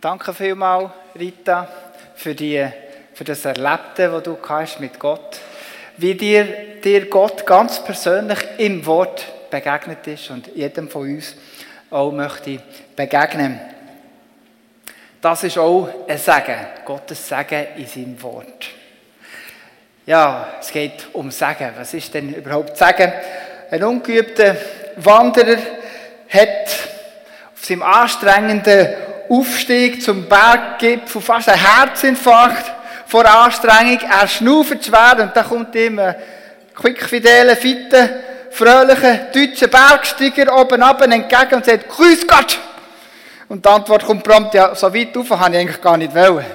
Danke vielmals, Rita, für, die, für das Erlebte, das du hast mit Gott. Wie dir, dir Gott ganz persönlich im Wort begegnet ist und jedem von uns auch möchte begegnen. Das ist auch ein Segen, Gottes Segen in seinem Wort. Ja, es geht um Segen. Was ist denn überhaupt Segen? Ein ungeübter Wanderer hat auf seinem anstrengenden Aufstieg zum Berggipfel fast ein Herzinfarkt vor Anstrengung. Er schnauft schwer und dann kommt ihm ein quickfidele, fitter, fröhlicher deutscher Bergsteiger oben ab entgegen und sagt, Grüß Gott! Und die Antwort kommt prompt, ja, so weit rauf habe ich eigentlich gar nicht wollen.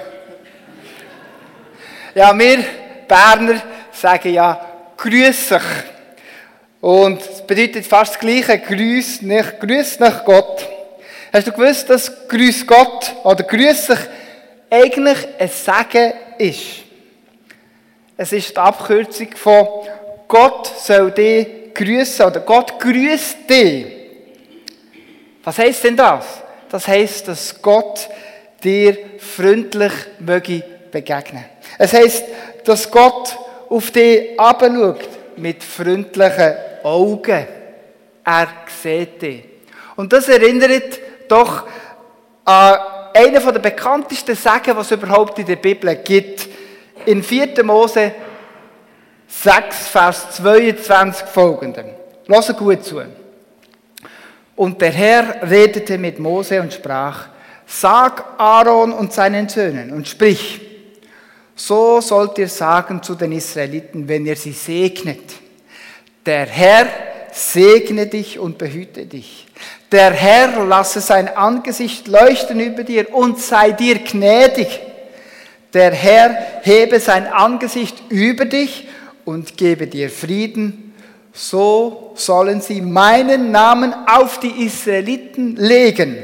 Ja, wir Berner sagen ja, grüß sich. Und es bedeutet fast das Gleiche, grüß nicht, grüß nicht Gott. Hast du gewusst, dass grüß Gott oder grüß sich eigentlich ein Sagen ist? Es ist die Abkürzung von Gott soll dich grüßen oder Gott grüßt dich. Was heißt denn das? Das heißt, dass Gott dir freundlich möge begegnen. Es heißt, dass Gott auf dich abschaut mit freundlichen Augen. Er sieht dich. Und das erinnert doch an einen der bekanntesten Sagen, was es überhaupt in der Bibel gibt. In 4. Mose 6, Vers 22 folgende. Lass gut zu. Und der Herr redete mit Mose und sprach, Sag Aaron und seinen Söhnen und sprich, so sollt ihr sagen zu den Israeliten, wenn ihr sie segnet. Der Herr segne dich und behüte dich. Der Herr lasse sein Angesicht leuchten über dir und sei dir gnädig. Der Herr hebe sein Angesicht über dich und gebe dir Frieden. So sollen sie meinen Namen auf die Israeliten legen,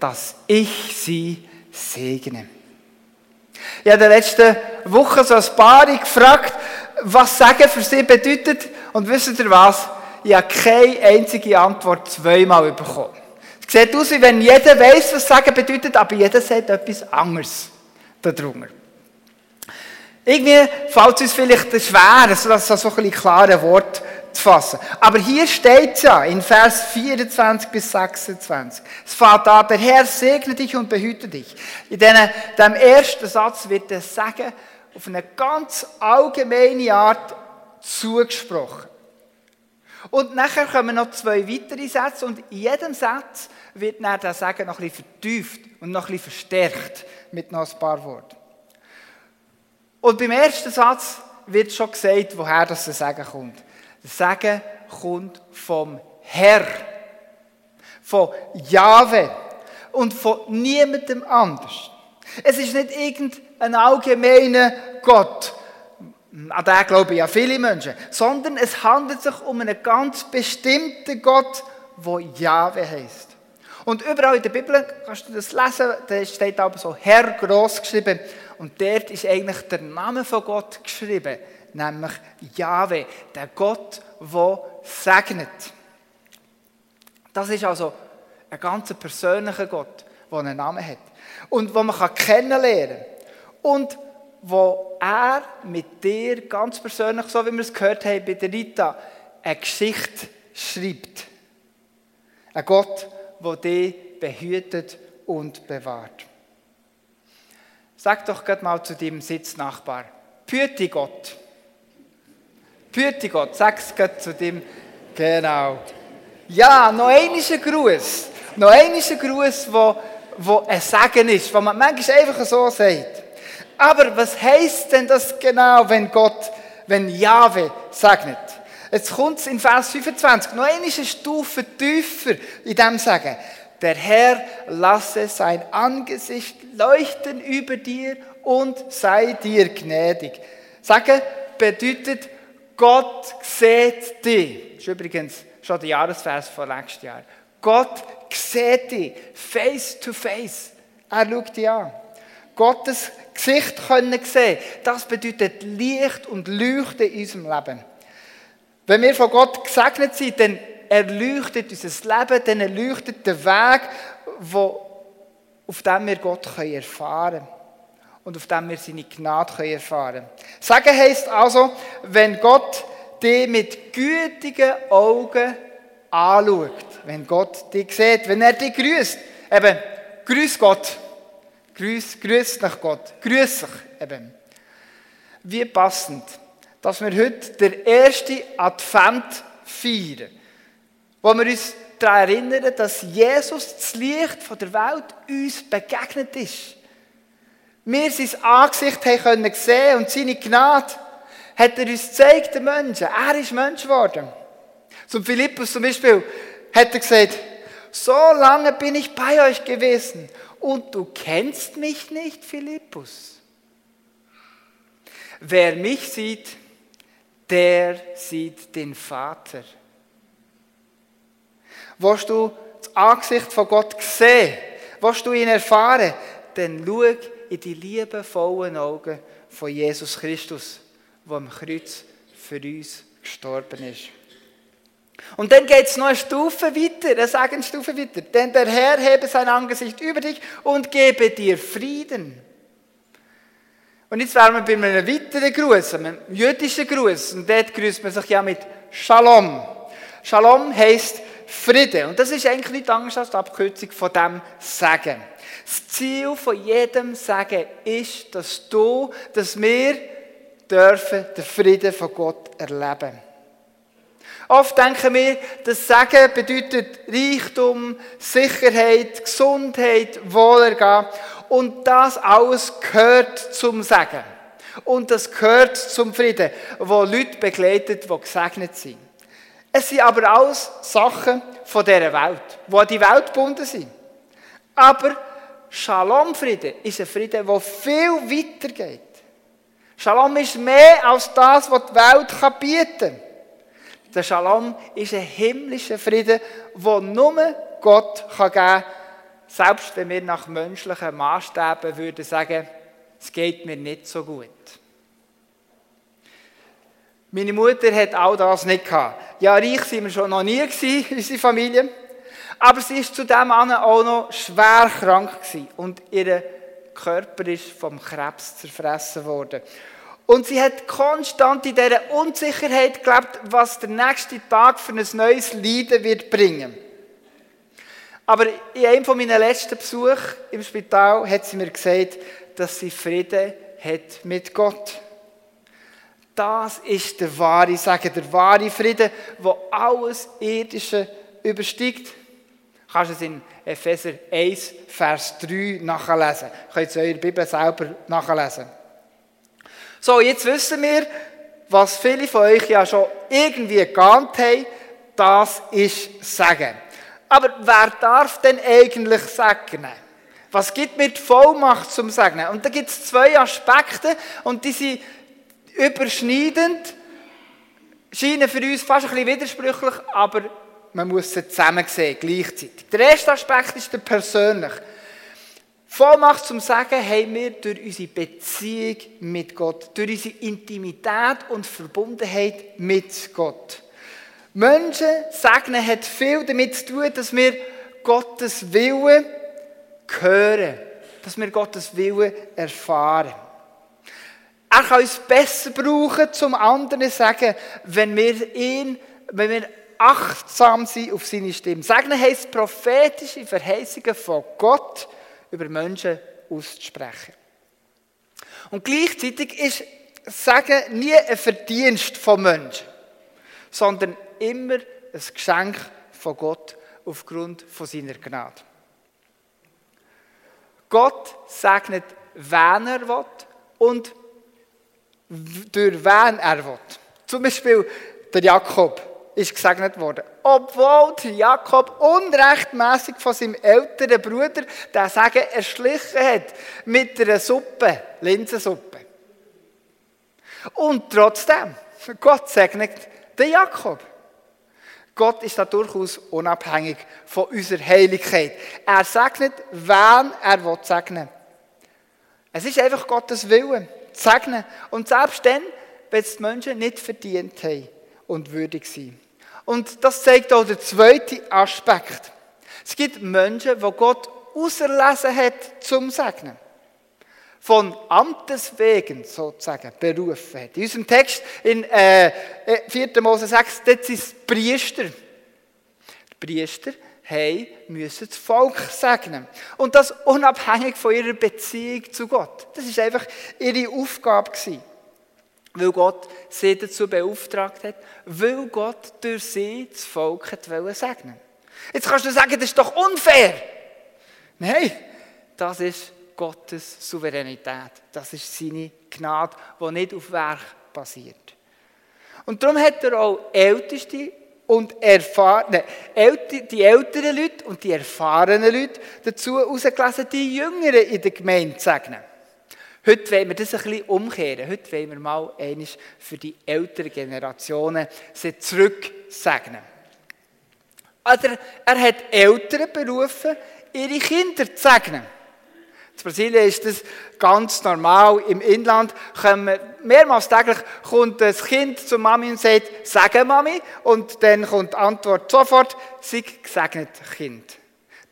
dass ich sie segne. In der letzten Woche so ein paar gefragt, was Sagen für sie bedeutet. Und wisst ihr was? Ich habe keine einzige Antwort zweimal bekommen. Es sieht aus, wie wenn jeder weiß, was Sagen bedeutet, aber jeder sagt etwas anderes darunter. Irgendwie fällt es uns vielleicht schwer, so ein bisschen klare Wort zu fassen. Aber hier steht es ja in Vers 24 bis 26. Es fällt an, der Herr segne dich und behüte dich. In diesem ersten Satz wird das Sagen auf eine ganz allgemeine Art zugesprochen. Und nachher kommen noch zwei weitere Sätze und in jedem Satz wird dann das Sagen noch ein bisschen vertieft und noch ein verstärkt mit noch ein paar Worten. Und beim ersten Satz wird schon gesagt, woher das Sagen kommt. Das Sagen kommt vom Herr, von Jahwe und von niemandem anders. Es ist nicht irgendein allgemeiner Gott, an den glauben ja viele Menschen, sondern es handelt sich um einen ganz bestimmten Gott, der Jahwe heißt. Und überall in der Bibel kannst du das lesen, da steht aber so Herr groß geschrieben. Und dort ist eigentlich der Name von Gott geschrieben, nämlich Jahwe, der Gott, der segnet. Das ist also ein ganz persönlicher Gott, der einen Namen hat. Und wo man kennenlernen kann. Und wo er mit dir ganz persönlich, so wie wir es gehört haben bei der Rita, eine Geschichte schreibt. Ein Gott, der dich behütet und bewahrt. Sag doch gerade mal zu deinem Sitznachbar, Püti Gott. Püti Gott, sag es gerade zu dem, genau. Ja, noch ein Gruß. Noch ein Gruß, wo, wo ein Segen ist, wo man manchmal einfach so sagt. Aber was heißt denn das genau, wenn Gott, wenn Jahwe segnet? Jetzt kommt es in Vers 25, noch eine Stufe tiefer in dem Sagen. Der Herr lasse sein Angesicht leuchten über dir und sei dir gnädig. Sagen bedeutet, Gott sieht dich. Das ist übrigens schon der Jahresvers von letztes Jahr. Gott sieht dich face to face. Er schaut dich an. Gottes Gesicht können sehen, das bedeutet Licht und Leuchten in unserem Leben. Wenn wir von Gott gesegnet sind, dann erleuchtet unser Leben, dann erleuchtet der Weg, wo auf dem wir Gott erfahren können und auf dem wir seine Gnade erfahren können. Sagen heisst also, wenn Gott dich mit gütigen Augen anschaut, wenn Gott dich sieht, wenn er dich grüßt, eben, grüß Gott, grüß, grüß nach Gott, grüß sich eben. Wie passend, dass wir heute der erste Advent feiern, wo wir uns daran erinnern, dass Jesus das Licht der Welt uns begegnet ist. Wir sein Angesicht können sehen und seine Gnade hat er uns gezeigt, den Menschen. Er ist Mensch geworden. Zum Philippus zum Beispiel hat er gesagt, so lange bin ich bei euch gewesen und du kennst mich nicht, Philippus. Wer mich sieht, der sieht den Vater. Willst du das Angesicht von Gott sehen? Willst du ihn erfahren? Dann schau in die liebevollen Augen von Jesus Christus, der am Kreuz für uns gestorben ist. Und dann geht es noch eine Stufe weiter, eine Segensstufe weiter. Denn der Herr hebe sein Angesicht über dich und gebe dir Frieden. Und jetzt wären wir bei einem weiteren Gruß, einem jüdischen Gruß. Und dort grüßt man sich ja mit Shalom. Shalom heisst Frieden. Und das ist eigentlich nicht anders als die Abkürzung von dem Sagen. Das Ziel von jedem Sagen ist, dass du, dass wir dürfen den Frieden von Gott erleben. Oft denken wir, das Sagen bedeutet Reichtum, Sicherheit, Gesundheit, Wohlergehen. Und das alles gehört zum Sagen. Und das gehört zum Frieden, wo Leute begleitet, die gesegnet sind. Es sind aber alles Sachen von dieser Welt, die an die Welt gebunden sind. Aber Shalom-Frieden ist ein Frieden, der viel weiter geht. Shalom ist mehr als das, was die Welt bieten kann. Der Shalom ist ein himmlischer Frieden, den nur Gott geben kann, selbst wenn wir nach menschlichen Maßstäben würden sagen, es geht mir nicht so gut. Meine Mutter hat all das nicht gehabt. Ja, reich sind wir schon noch nie gewesen, unsere Familie. Aber sie ist zudem auch noch schwer krank gewesen und ihr Körper ist vom Krebs zerfressen worden. Und sie hat konstant in dieser Unsicherheit gelebt, was der nächste Tag für ein neues Leiden wird bringen. Aber in einem von meinen letzten Besuchen im Spital hat sie mir gesagt, dass sie Frieden hat mit Gott. Das ist der wahre Sagen, der wahre Frieden, wo alles Irdische übersteigt. Du kannst es in Epheser 1, Vers 3 nachlesen. Ihr könnt es in eurer Bibel selber nachlesen. So, jetzt wissen wir, was viele von euch ja schon irgendwie geahnt haben, das ist Sagen. Aber wer darf denn eigentlich segnen? Was gibt mir die Vollmacht zum Segnen? Und da gibt es zwei Aspekte und die sind überschneidend, scheinen für uns fast ein bisschen widersprüchlich, aber man muss sie zusammen sehen, gleichzeitig. Der erste Aspekt ist der persönliche. Vollmacht zum Sagen haben wir durch unsere Beziehung mit Gott, durch unsere Intimität und Verbundenheit mit Gott. Menschen segnen hat viel damit zu tun, dass wir Gottes Willen hören, dass wir Gottes Willen erfahren. Er kann uns besser brauchen, zum anderen zu sagen, wenn wir ihn, wenn wir achtsam sind auf seine Stimme. Segnen heisst prophetische Verheißungen von Gott über Menschen auszusprechen. Und gleichzeitig ist Sagen nie ein Verdienst von Menschen, sondern immer ein Geschenk von Gott aufgrund von seiner Gnade. Gott segnet, wen er will und durch wen er will. Zum Beispiel der Jakob ist gesegnet worden. Obwohl Jakob unrechtmäßig von seinem älteren Bruder den Segen erschlichen hat mit einer Suppe, Linsensuppe. Und trotzdem, Gott segnet den Jakob. Gott ist da durchaus unabhängig von unserer Heiligkeit. Er segnet, wen er will segnen. Es ist einfach Gottes Wille, zu segnen. Und selbst dann, wenn es die Menschen nicht verdient haben und würdig sind. Und das zeigt auch der zweite Aspekt. Es gibt Menschen, die Gott auserlesen hat zum Segnen. Von Amtes wegen sozusagen berufen hat. In unserem Text in äh, 4. Äh, Mose 6, dort sind es Priester. Die Priester haben müssen das Volk segnen. Und das unabhängig von ihrer Beziehung zu Gott. Das ist einfach ihre Aufgabe gewesen. Weil Gott sie dazu beauftragt hat, weil Gott durch sie das Volk hat segnen Jetzt kannst du sagen, das ist doch unfair. Nein, das ist Gottes Souveränität. Das ist seine Gnade, die nicht auf Werk basiert. Und darum hat er auch Älteste und erfahrene, die älteren Leute und die erfahrenen Leute dazu ausgelesen, die Jüngeren in der Gemeinde segnen. Heute wollen wir das ein bisschen umkehren. Heute wollen wir mal eines für die älteren Generationen sie zurück segnen. Also er hat Eltern berufen, ihre Kinder zu segnen. In Brasilien ist das ganz normal. Im Inland kommen mehrmals täglich kommt das Kind zu Mami und sagt, sage Mami. Und dann kommt die Antwort sofort, sei gesegnet Kind.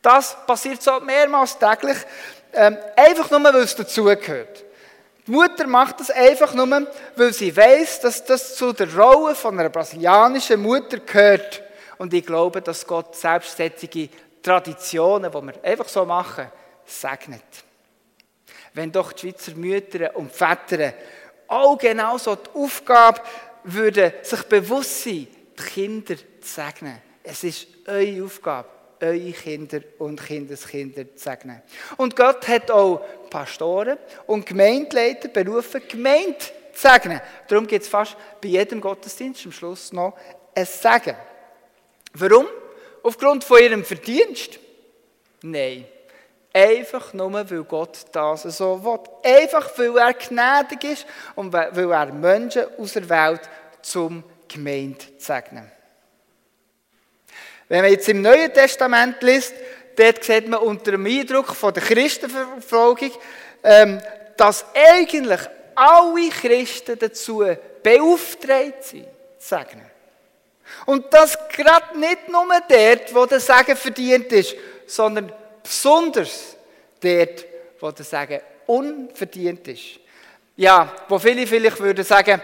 Das passiert so mehrmals täglich, ähm, einfach nur, weil es dazugehört. Die Mutter macht das einfach nur, weil sie weiß, dass das zu der Rolle von einer brasilianischen Mutter gehört. Und ich glaube, dass Gott selbstständige Traditionen, die wir einfach so machen, segnet. Wenn doch die Schweizer Mütter und Väter auch genauso die Aufgabe würden, sich bewusst sein, die Kinder zu segnen. Es ist eure Aufgabe, eure Kinder und Kindeskinder zu segnen. Und Gott hat auch Pastoren und Gemeindeleiter berufen, Gemeinde zu segnen. Darum gibt es fast bei jedem Gottesdienst am Schluss noch ein Segen. Warum? Aufgrund von ihrem Verdienst? Nein. Einfach nur, weil Gott das so will. Einfach, weil er gnädig ist und weil er Menschen aus der Welt zum Gemeinde segnen. Wenn man jetzt im Neuen Testament liest, dort sieht man unter dem Eindruck von der Christenverfolgung, ähm, dass eigentlich alle Christen dazu beauftragt sind, zu segnen. Und das gerade nicht nur dort, wo der Segen verdient ist, sondern besonders dort, wo der Segen unverdient ist. Ja, wo viele vielleicht würden sagen,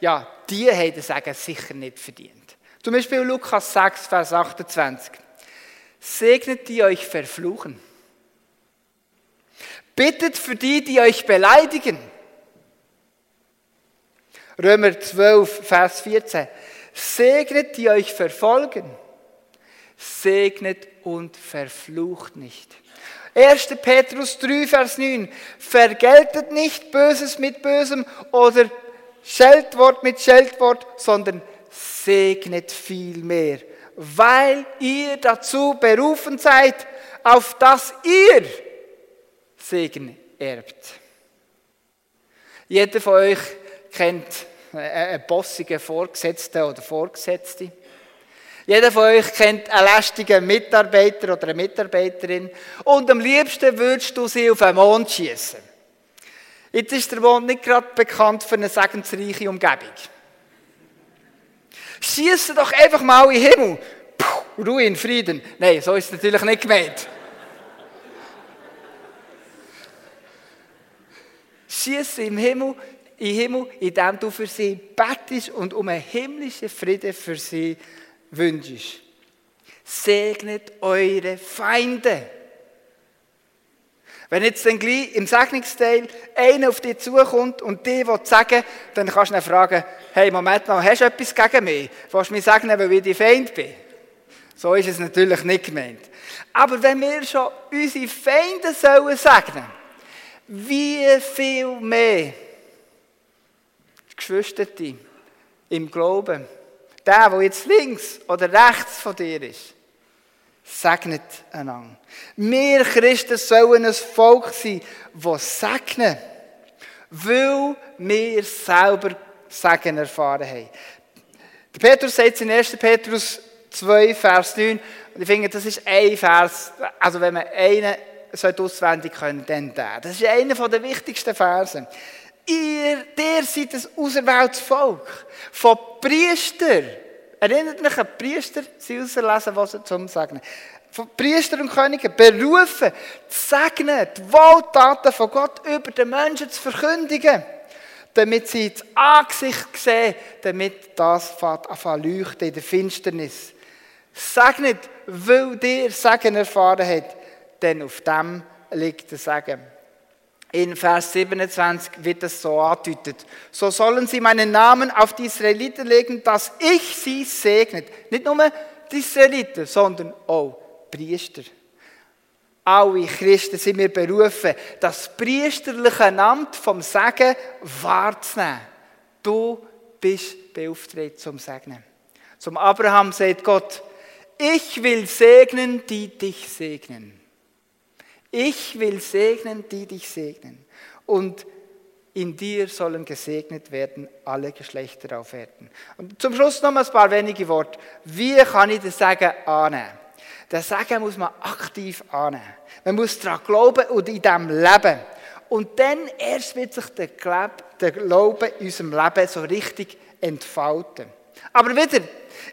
ja, die haben den Segen sicher nicht verdient. Zum Beispiel Lukas 6, Vers 28. Segnet die euch verfluchen. Bittet für die, die euch beleidigen. Römer 12, Vers 14. Segnet die euch verfolgen. Segnet und verflucht nicht. 1. Petrus 3, Vers 9. Vergeltet nicht Böses mit Bösem oder Scheldwort mit Scheldwort, sondern segnet vielmehr, weil ihr dazu berufen seid, auf dass ihr Segen erbt. Jeder von euch kennt einen bossigen Vorgesetzten oder Vorgesetzte. Jeder von euch kennt einen lästigen Mitarbeiter oder eine Mitarbeiterin und am liebsten würdest du sie auf den Mond schießen. Jetzt ist der Mond nicht gerade bekannt für eine segensreiche Umgebung. Schieße doch einfach mal in den Himmel. Puh, Ruhe in Frieden. Nein, so ist es natürlich nicht gemeint. Schieße im Himmel, im Himmel, indem du für sie bettest und um einen himmlischen Frieden für sie wünschst. Segnet eure Feinde. Wenn jetzt dann gleich im Segnungsteil einer auf dich zukommt und dir will sagen, dann kannst du ihn fragen, hey, Moment mal, hast du etwas gegen mich? Willst du mich segnen, weil ich dein Feind bin? So ist es natürlich nicht gemeint. Aber wenn wir schon unsere Feinde sollen segnen, wie viel mehr Geschwisterte im Glauben, der, der jetzt links oder rechts von dir ist, segnet einander. Wir Christen sollen ein Volk sein, das segnen, weil wir selber Segen erfahren haben. Der Petrus sagt in 1. Petrus 2, Vers 9, und ich finde, das ist ein Vers, also wenn man einen auswendig können, dann der. Das ist einer der wichtigsten Versen. Ihr, der seid ein auserwähltes Volk. Von Priester. Erinnert mich an Priester, sie auserlesen, was sie zum Sagen. von Priester und Königen berufen, zu segnen, die Wohltaten von Gott über den Menschen zu verkündigen, damit sie das Angesicht sehen, damit das anfängt leuchten in der Finsternis. Segnet, weil dir Segen erfahren hat, denn auf dem liegt der Segen. In Vers 27 wird es so angedeutet. So sollen sie meinen Namen auf die Israeliten legen, dass ich sie segnet. Nicht nur die Israeliten, sondern auch Priester. Alle Christen sind wir berufen, das priesterliche Amt vom Segen wahrzunehmen. Du bist beauftragt zum Segnen. Zum Abraham sagt Gott, ich will segnen, die dich segnen. Ich will segnen, die dich segnen. Und in dir sollen gesegnet werden alle Geschlechter auf Erden. Und zum Schluss noch mal ein paar wenige Worte. Wie kann ich das Sagen annehmen? Das Sagen muss man aktiv annehmen. Man muss daran glauben und in dem leben. Und dann erst wird sich der Glaube in unserem Leben so richtig entfalten. Aber wieder,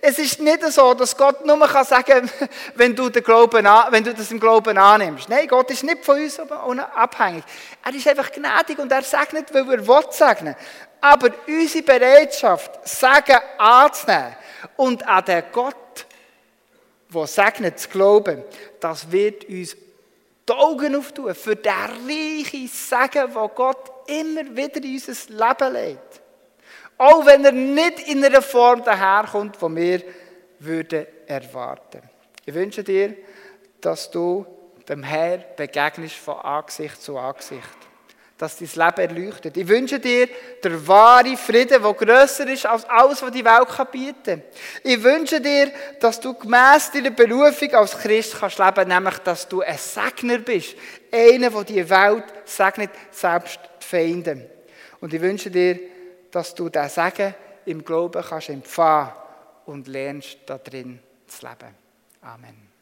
es ist nicht so, dass Gott nur kann sagen wenn du, den Glauben wenn du das im Glauben annimmst. Nein, Gott ist nicht von uns abhängig. Er ist einfach gnädig und er segnet, weil er will segnen. Aber unsere Bereitschaft, Sagen anzunehmen und an den Gott, der segnet, zu glauben, das wird uns die Augen auftun für den reichen Segen, den Gott immer wieder in unser Leben legt. Auch wenn er nicht in einer Form daherkommt, die wir würden erwarten. Ich wünsche dir, dass du dem Herrn begegnest von Angesicht zu Angesicht. Dass dein Leben erleuchtet. Ich wünsche dir der wahre Frieden, der grösser ist als alles, was die Welt bieten kann. Ich wünsche dir, dass du gemäss deiner Berufung als Christ kannst leben, nämlich, dass du ein Segner bist. Einer, der die Welt segnet, selbst die Feinde. Und ich wünsche dir, dass du das Sagen im Glauben kannst empfangen und lernst, da drin zu leben. Amen.